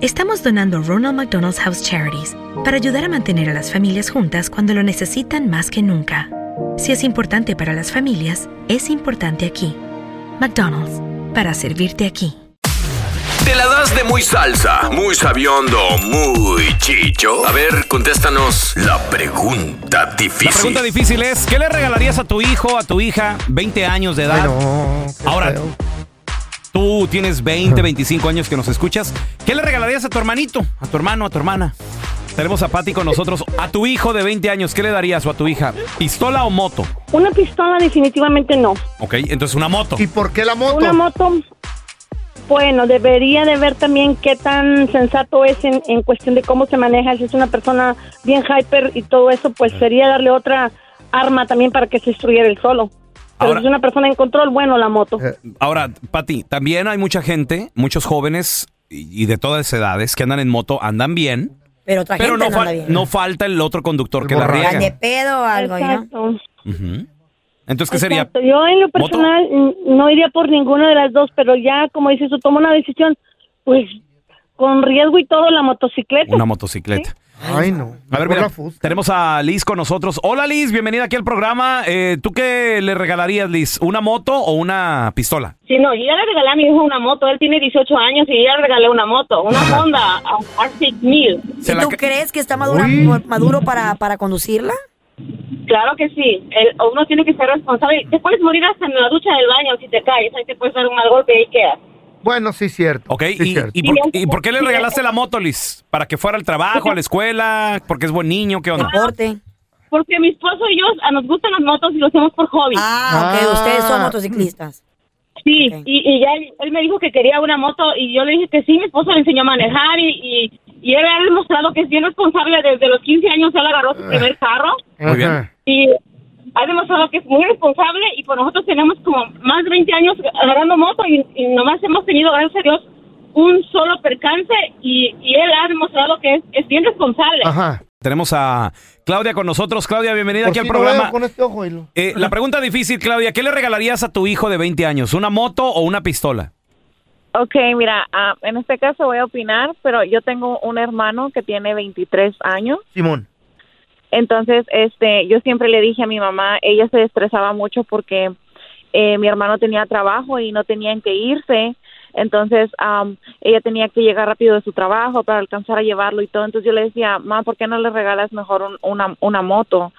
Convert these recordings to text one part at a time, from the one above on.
estamos donando Ronald McDonald's House Charities para ayudar a mantener a las familias juntas cuando lo necesitan más que nunca. Si es importante para las familias, es importante aquí. McDonald's, para servirte aquí. ¿Te la das de muy salsa, muy sabiondo, muy chicho? A ver, contéstanos la pregunta La difícil. pregunta difícil es, ¿qué le regalarías a tu hijo, a tu hija, 20 años de edad? Ahora, tú tienes 20, 25 años que nos escuchas. ¿Qué le regalarías a tu hermanito, a tu hermano, a tu hermana? Tenemos a Pati con nosotros. A tu hijo de 20 años, ¿qué le darías o a tu hija? ¿Pistola o moto? Una pistola definitivamente no. Ok, entonces una moto. ¿Y por qué la moto? Una moto, bueno, debería de ver también qué tan sensato es en, en cuestión de cómo se maneja. Si es una persona bien hyper y todo eso, pues sería darle otra arma también para que se instruyera él solo. Pero Ahora- si es una persona en control, bueno, la moto. Ahora, Pati, también hay mucha gente, muchos jóvenes y y de todas edades que andan en moto, andan bien, Pero otra pero gente no, anda bien. no falta el otro conductor que la Van de riega. pedo o algo, ¿no? Exacto. Entonces, ¿qué sería? Yo en lo personal no iría por ninguna de las dos, pero ya, como dices, tú toma una decisión, pues con riesgo y todo, la motocicleta. Una motocicleta. Ay, no. A ver, mira, tenemos a Liz con nosotros. Hola Liz, bienvenida aquí al programa. Eh, ¿Tú qué le regalarías, Liz? ¿Una moto o una pistola? Sí, no, yo ya le regalé a mi hijo una moto. Él tiene 18 años y yo ya le regalé una moto, una Honda R6000. Se ¿Y la tú crees que está madura- maduro para, para conducirla? Claro que sí. El- uno tiene que ser responsable. Te puedes morir hasta en la ducha del baño si te caes. Ahí te puedes dar un mal golpe y ahí quedas. Bueno, sí, cierto. Ok, sí, ¿y, cierto. y por, y por qué le regalaste la moto, Liz? ¿Para que fuera al trabajo, a la escuela? ¿Porque es buen niño? ¿Qué onda? Deporte. Porque mi esposo y yo ah, nos gustan las motos y lo hacemos por hobby. Ah, ok, Ah. ustedes son motociclistas. Sí, y, y ya él, él me dijo que quería una moto y yo le dije que sí, mi esposo le enseñó a manejar y, y, y él ha demostrado que es bien responsable. Desde los 15 años él agarró su primer carro Muy bien. Y ha demostrado que es muy responsable y pues nosotros tenemos como más de 20 años agarrando moto y, y nomás hemos tenido, gracias a Dios, un solo percance y, y él ha demostrado que es, es bien responsable. Ajá. Tenemos a Claudia con nosotros. Claudia, bienvenida Por aquí al si no programa. veo con este ojo, hilo. Eh, la pregunta difícil, Claudia, ¿qué le regalarías a tu hijo de 20 años? ¿Una moto o una pistola? Ok, mira, ah, en este caso voy a opinar, pero yo tengo un hermano que tiene 23 años, Simón. Entonces, este, yo siempre le dije a mi mamá, ella se estresaba mucho porque eh, mi hermano tenía trabajo y no tenían que irse, entonces am, ella tenía que llegar rápido de su trabajo para alcanzar a llevarlo y todo, entonces yo le decía, ma, ¿por qué no le regalas mejor un- una, una moto?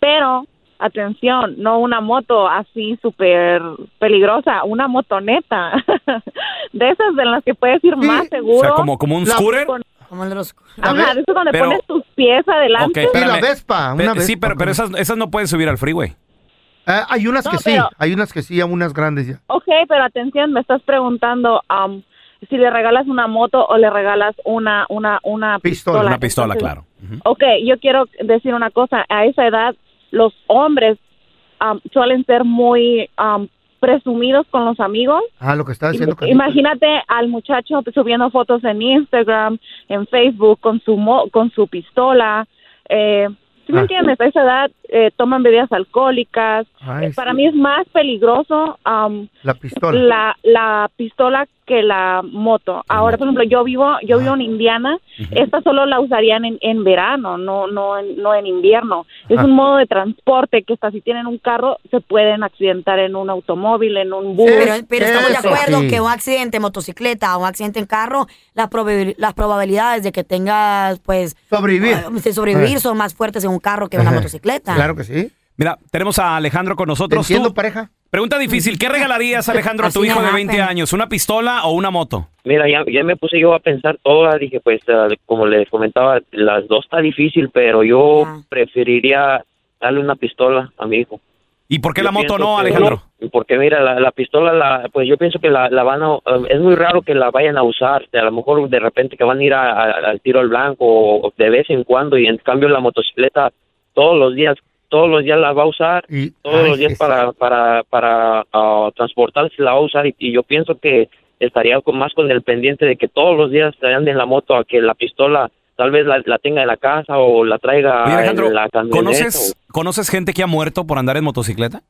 Pero atención, no una moto así súper peligrosa, una motoneta, de esas de las que puedes ir Sí. más O seguro. sea, como, como un scooter. con- Como el de los... Ajá, de eso donde pero- pones tus pies adelante. Ok, Sí, la. Vespa, una Sí, pero, pero esas, esas no pueden subir al freeway. Ah, hay unas No, que sí, hay unas que sí, unas grandes ya. Ok, pero atención, me estás preguntando am, si le regalas una moto o le regalas una una una Pistola, pistola. Una pistola, Entonces, claro. Ujú. Ok, yo quiero decir una cosa. A esa edad, los hombres am, suelen ser muy am, presumidos con los amigos. Ah, lo que está diciendo. Im- Imagínate al muchacho subiendo fotos en Instagram, en Facebook, con su mo- con su pistola. Eh, ¿Sí me Ah. entiendes? A esa edad eh, toman bebidas alcohólicas. Ay, Eh, para mí es más peligroso am, La pistola. la, la pistola que la moto. Ahora, por ejemplo, yo vivo yo vivo en Indiana. Esta solo la usarían en, en verano, no no no en invierno. Es Ah. un modo de transporte que hasta si tienen un carro se pueden accidentar en un automóvil, en un bus. Pero, pero estamos de acuerdo sí. que un accidente en motocicleta o un accidente en carro, las, probabil- las probabilidades de que tengas, pues, Sobrevivir. eh, de sobrevivir Eh. son más fuertes en un carro que en una motocicleta. Claro que sí. Mira, tenemos a Alejandro con ¿Te nosotros. entiendo, Tú- pareja? Pregunta difícil. ¿Qué regalarías, Alejandro, a tu hijo de 20 rapen. años? ¿Una pistola o una moto? Mira, ya, ya me puse yo a pensar todas, dije, pues, ah, como les comentaba, las dos está difícil, pero yo preferiría darle una pistola a mi hijo. ¿Y por qué Yo la moto no, que- Alejandro? Porque mira, la, la pistola, la, pues yo pienso que la, la van a, ah, es muy raro que la vayan a usar, a lo mejor de repente que van a ir a- a- al tiro al blanco o de vez en cuando y en cambio la motocicleta todos los días, todos los días la va a usar Y, todos ay, los días para para para ah, transportarse la va a usar y, y yo pienso que estaría con, más con el pendiente de que todos los días te anden en la moto a que la pistola tal vez la, la tenga en la casa o la traiga Oye, Alejandro, en la camioneta. ¿conoces, ¿conoces gente que ha muerto por andar en motocicleta?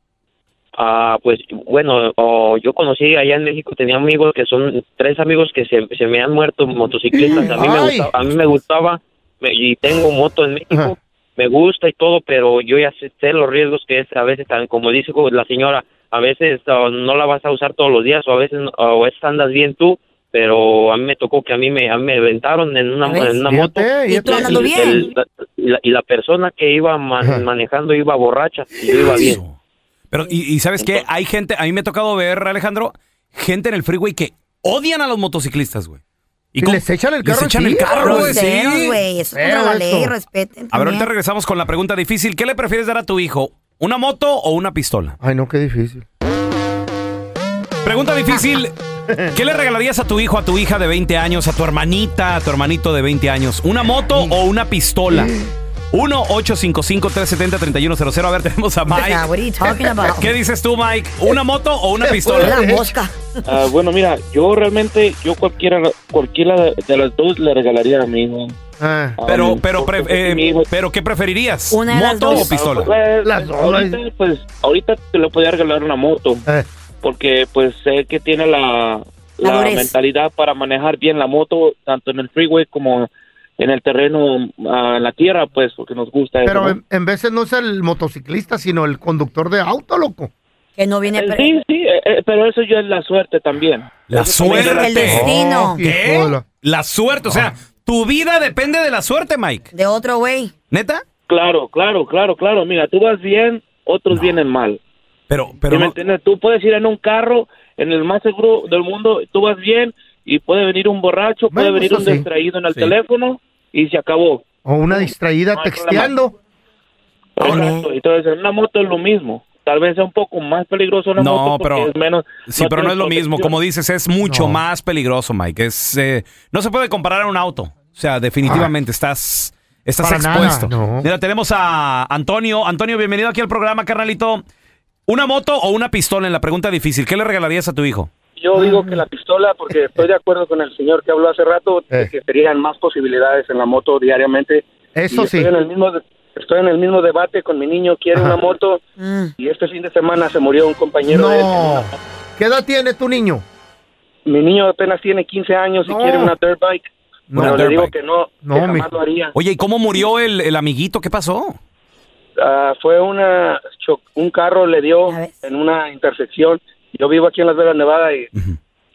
Ah, pues bueno, oh, yo conocí allá en México, tenía amigos que son tres amigos que se, se me han muerto en motocicletas. A mí me gustaba, a mí me gustaba me- y tengo moto en México. Ajá. Me gusta y todo, pero yo ya sé, sé los riesgos que es a veces, tan- como dice la señora, a veces oh, no la vas a usar todos los días o a veces o a veces andas bien tú, pero a mí me tocó que a mí me, a mí me aventaron en una, una moto. ¿Y tú fíjate. andando Y bien? el- la, y la- y la persona que iba manejando iba borracha y yo iba bien. Eso. Pero, y, y ¿sabes qué? Hay gente, a mí me ha tocado ver, Alejandro, gente en el freeway que odian a los motociclistas, güey. Y cómo- les echan el les carro echan el encima, carro, güey, Groseros, sí. güey. Eso es la ley, respeten. A ver, ahorita regresamos con la pregunta difícil. ¿Qué le prefieres dar a tu hijo? ¿Una moto o una pistola? Ay, no, qué difícil. Pregunta difícil. ¿Qué le regalarías a tu hijo, a tu hija de 20 años, a tu hermanita, a tu hermanito de 20 años? ¿Una moto o una pistola? 1-855-370-3100. A ver, tenemos a Yeah, Mike. what are you talking about? ¿Qué dices tú, Mike? ¿Una moto o una pistola? la mosca. Ah, bueno, mira, yo realmente, yo cualquiera, cualquiera de las dos le regalaría a mi hijo. Ah, Ah, Pero, mi- pero, pre- eh, pero ¿qué preferirías? Una ¿Moto o pistola? Pues, Las dos, ahorita, pues, ahorita te le podía regalar una moto, eh, porque pues sé que tiene la, mentalidad para manejar bien la moto, tanto en el freeway como en el terreno, ah, en la tierra, pues, porque nos gusta eso. pero ¿no? en, en veces no es el motociclista, sino el conductor de auto, loco. Que no viene... Eh, Sí, sí, eh, eh, pero eso ya es la suerte también. La Eso también suerte. El destino. Oh, ¿Qué? la- suerte, o sea, tu vida depende de la suerte, Mike. De otro güey. ¿Neta? Claro, claro, claro, claro. Mira, tú vas bien, otros vienen mal. Pero, ¿Sí pero me no- entiendes? Tú puedes ir en un carro, en el más seguro del mundo, tú vas bien y puede venir un borracho, puede Bueno, venir eso un sí. distraído en el Sí. teléfono y se acabó. O una distraída No texteando. Exacto. Entonces, en una moto es lo mismo. Tal vez sea un poco más peligroso una No, moto porque pero- es menos. Sí, pero no es lo mismo. Como dices, es mucho No. más peligroso, Mike. Es, eh, no se puede comparar a un auto. O sea, definitivamente estás, estás Para nada, expuesto. no. Mira, tenemos a Antonio. Antonio, bienvenido aquí al programa, carnalito. ¿Una moto o una pistola en la pregunta difícil? ¿Qué le regalarías a tu hijo? Yo digo que la pistola, porque estoy de acuerdo con el señor que habló hace rato, de Eh. que serían más posibilidades en la moto diariamente. Eso Y sí. Estoy en, el mismo, estoy en el mismo debate con mi niño, quiere Ajá. una moto, Mm. y este fin de semana se murió un compañero de él. ¿Qué edad tiene tu niño? Mi niño apenas tiene 15 años y No. quiere una dirt bike, No, pero Una le digo bike. que no, No, que jamás lo haría. Oye, ¿y cómo murió el, el amiguito? ¿Qué pasó? Ah, fue una un carro le dio en una intersección. Yo vivo aquí en Las Vegas, Nevada, y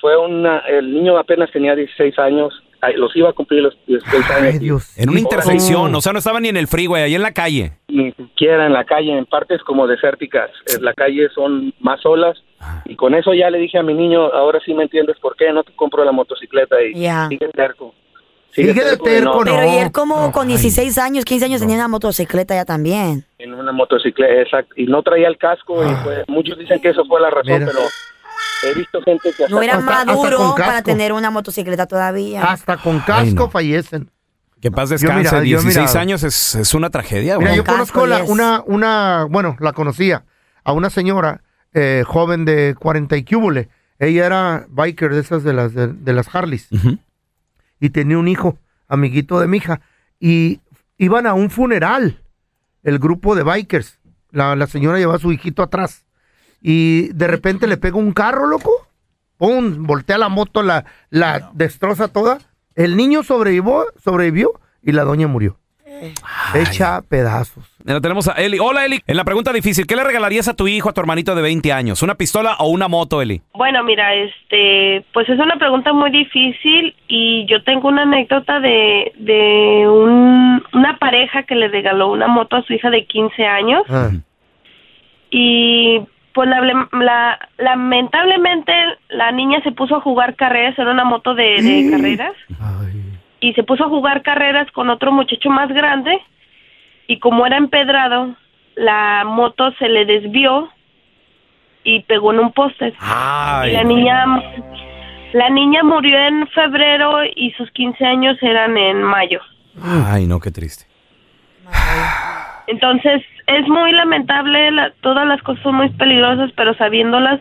fue una, el niño apenas tenía 16 años, los iba a cumplir los 16 años. Ay, Dios. En una intersección. O sea, no estaba ni en el freeway, ahí en la calle. ni siquiera en la calle, en partes como desérticas. En la calle son más olas. Y con eso ya le dije a mi niño, ahora sí me entiendes por qué no te compro la motocicleta y Ya. sigue terco. Sigue de y terco, no. Pero y él como No, con ay. 16 años, 15 años tenía una motocicleta ya también. En una motocicleta, exacto. Y no traía el casco. Y fue- muchos dicen que eso fue la razón, Mira. pero he visto gente que hasta No era maduro para tener una motocicleta todavía. Hasta con casco no. fallecen. Que paz descanse. mira, yo 16 mira- años es, es una tragedia, Mira, yo Con conozco la- una, una, bueno, la conocía, a una señora eh, joven de 40 y cúbole. Ella era biker de esas de las, de, de las Harleys. Y tenía un hijo, amiguito de mi hija. Y iban a un funeral, el grupo de bikers. La, la señora llevaba a su hijito atrás. Y de repente le pega un carro, loco. ¡Pum! Voltea la moto, la, la destroza toda. El niño sobrevivió, sobrevivió y la doña murió. Hecha pedazos. Tenemos a Eli. Hola, Eli. En la pregunta difícil, ¿qué le regalarías a tu hijo, a tu hermanito de 20 años? ¿Una pistola o una moto, Eli? Bueno, mira, este, pues es una pregunta muy difícil y yo tengo una anécdota de, de un- una pareja que le regaló una moto a su hija de 15 años y pues la- la- lamentablemente la niña se puso a jugar carreras, era una moto de, de carreras y se puso a jugar carreras con otro muchacho más grande y como era empedrado, la moto se le desvió y pegó en un poste. Y la niña la niña murió en febrero y sus 15 años eran en mayo. Ay, no, qué triste. Entonces, es muy lamentable, la- todas las cosas son muy peligrosas, pero sabiéndolas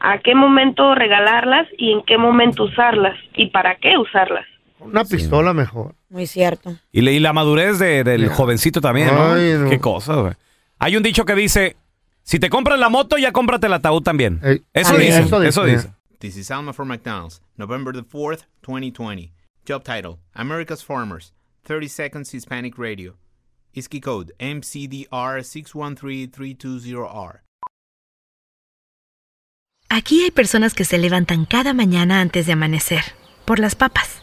a qué momento regalarlas y en qué momento usarlas y para qué usarlas. Una pistola mejor. Muy cierto. Y, le- y la madurez de- del jovencito también, ¿no? Ay, no. Qué cosa, güey. Hay un dicho que dice, si te compras la moto, ya cómprate el ataúd también. Eso dice, eso eso dice. dice. This is Alma from McDonald's, November the 4th, 2020. Job title America's Farmers, 30 Seconds Hispanic Radio. ISKI code MCDR613320R. Aquí hay personas que se levantan cada mañana antes de amanecer, por las papas.